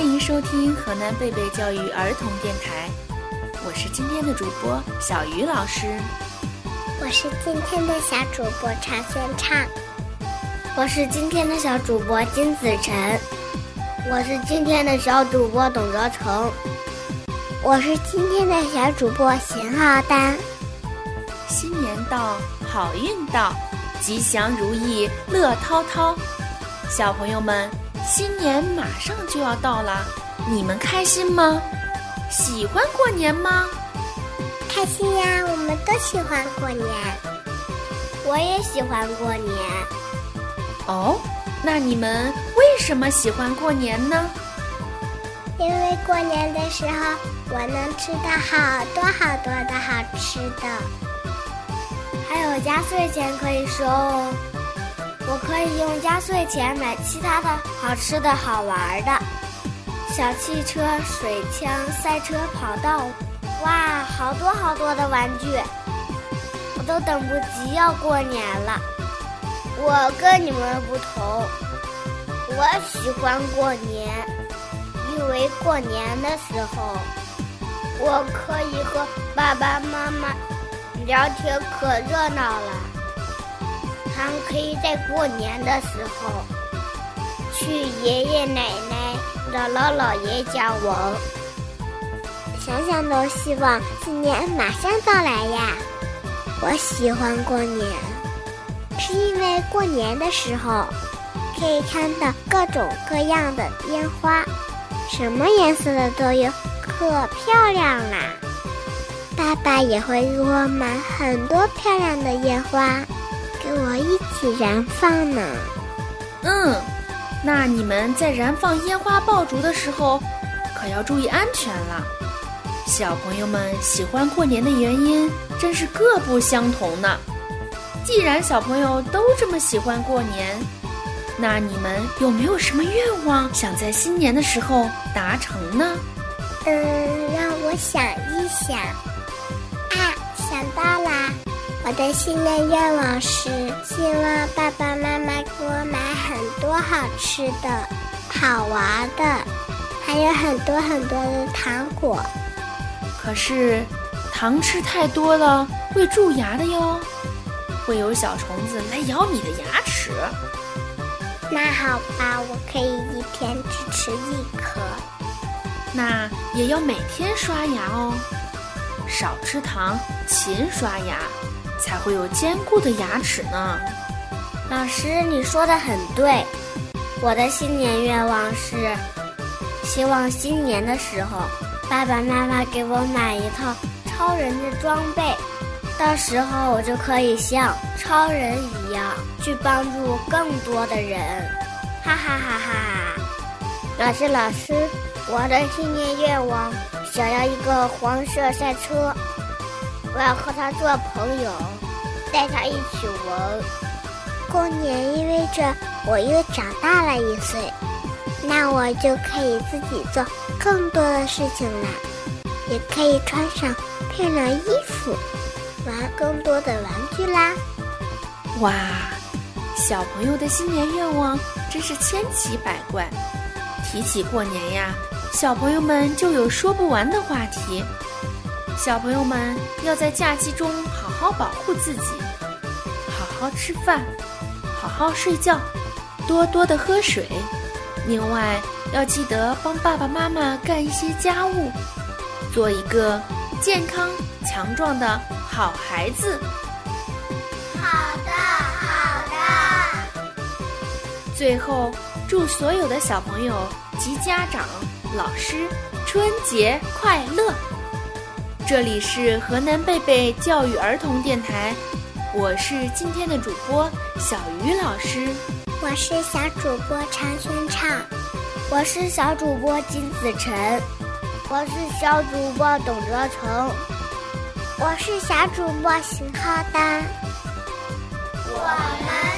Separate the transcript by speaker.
Speaker 1: 欢迎收听河南贝贝教育儿童电台，我是今天的主播小鱼老师，
Speaker 2: 我是今天的小主播常轩畅，
Speaker 3: 我是今天的小主播金子晨，
Speaker 4: 我是今天的小主播董泽成，
Speaker 2: 我是今天的小主播邢浩丹。
Speaker 1: 新年到，好运到，吉祥如意乐滔滔，小朋友们。新年马上就要到了，你们开心吗？喜欢过年吗？
Speaker 2: 开心呀，我们都喜欢过年。
Speaker 4: 我也喜欢过年。
Speaker 1: 哦，那你们为什么喜欢过年呢？
Speaker 2: 因为过年的时候，我能吃到好多好多的好吃的，
Speaker 3: 还有压岁钱可以收哦。我可以用压岁钱买其他的好吃的好玩的。小汽车、水枪、赛车跑道，哇，好多好多的玩具，我都等不及要过年了。
Speaker 4: 我跟你们不同，我喜欢过年，因为过年的时候，我可以和爸爸妈妈聊天，可热闹了。还可以在过年的时候去爷爷奶奶。姥姥姥爷家玩，
Speaker 2: 想想都希望新年马上到来呀！我喜欢过年，是因为过年的时候可以看到各种各样的烟花，什么颜色的都有，可漂亮啦！爸爸也会给我买很多漂亮的烟花，跟我一起燃放呢。
Speaker 1: 嗯。那你们在燃放烟花爆竹的时候，可要注意安全了。小朋友们喜欢过年的原因真是各不相同呢。既然小朋友都这么喜欢过年，那你们有没有什么愿望想在新年的时候达成呢？
Speaker 2: 嗯，让我想一想。啊，想到啦！我的新年愿望是希望爸爸妈妈给我买很多好吃的、好玩的，还有很多很多的糖果。
Speaker 1: 可是，糖吃太多了会蛀牙的哟，会有小虫子来咬你的牙齿。
Speaker 2: 那好吧，我可以一天只吃一颗。
Speaker 1: 那也要每天刷牙哦，少吃糖，勤刷牙。才会有坚固的牙齿呢。
Speaker 3: 老师，你说的很对。我的新年愿望是，希望新年的时候，爸爸妈妈给我买一套超人的装备，到时候我就可以像超人一样去帮助更多的人。哈哈哈哈！
Speaker 4: 老师，老师，我的新年愿望想要一个黄色赛车。我要和他做朋友，带他一起玩。
Speaker 2: 过年意味着我又长大了一岁，那我就可以自己做更多的事情了，也可以穿上漂亮衣服，玩更多的玩具啦。
Speaker 1: 哇，小朋友的新年愿望真是千奇百怪。提起过年呀，小朋友们就有说不完的话题。小朋友们要在假期中好好保护自己，好好吃饭，好好睡觉，多多的喝水。另外，要记得帮爸爸妈妈干一些家务，做一个健康强壮的好孩子。
Speaker 2: 好的，好的。
Speaker 1: 最后，祝所有的小朋友及家长、老师春节快乐！这里是河南贝贝教育儿童电台，我是今天的主播小鱼老师，
Speaker 2: 我是小主播常轩畅，
Speaker 3: 我是小主播金子晨，
Speaker 4: 我是小主播董哲成，
Speaker 2: 我是小主播邢浩丹，
Speaker 5: 我们。